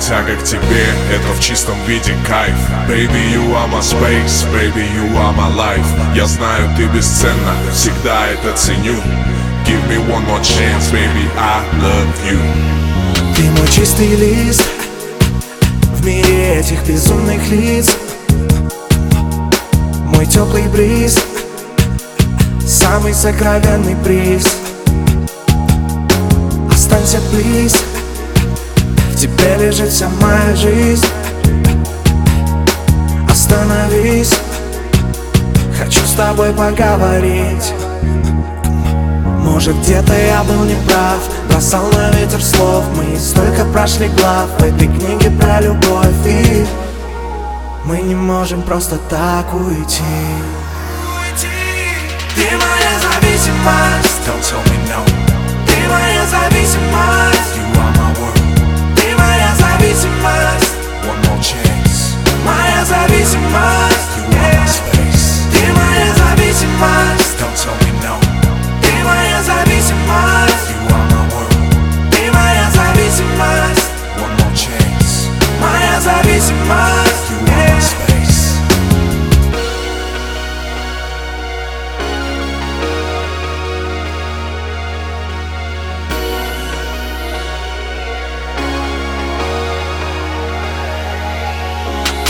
тяга к тебе, это в чистом виде кайф. Baby, you are my space, baby, you are my life. Я знаю, ты бесценна, всегда это ценю. Give me one more chance, baby, I love you. Ты мой чистый лист В мире этих безумных лиц. Мой теплый бриз Самый сокровенный приз. Останься, В тебе лежит вся моя жизнь. Остановись. Хочу с тобой поговорить. Может где-то я был неправ. Бросал на ветер слов. Мы столько прошли глав В этой книге про любовь. И мы не можем просто так уйти. Ты моя зависимость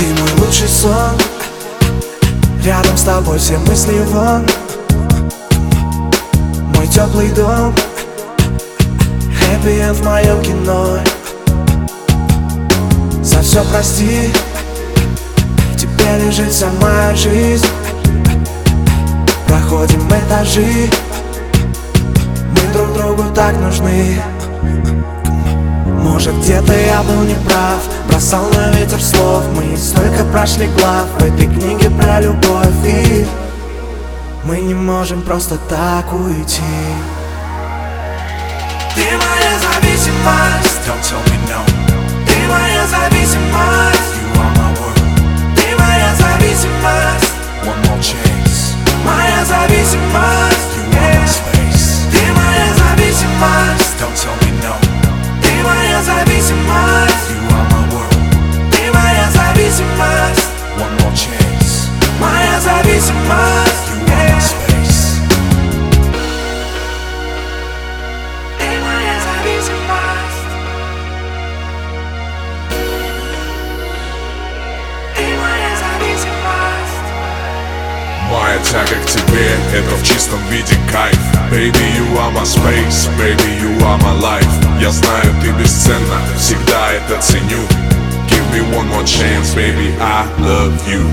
Ты мой лучший сон. Рядом с тобой все мысли вон. Мой теплый дом. Хэппи энд в моем кино. За все прости. Тебе лежит вся моя жизнь. Проходим этажи. Мы друг другу так нужны может где-то я был неправ. Бросал на ветер слов. Мы столько прошли глав В этой книге про любовь. И мы не можем просто так уйти. Ты моя зависимость. Don't tell me no, Моя тяга к тебе, это в чистом виде кайф Baby, you are my space, baby, you are my life Я знаю, ты бесценна, всегда это ценю Give me one more chance, baby, I love you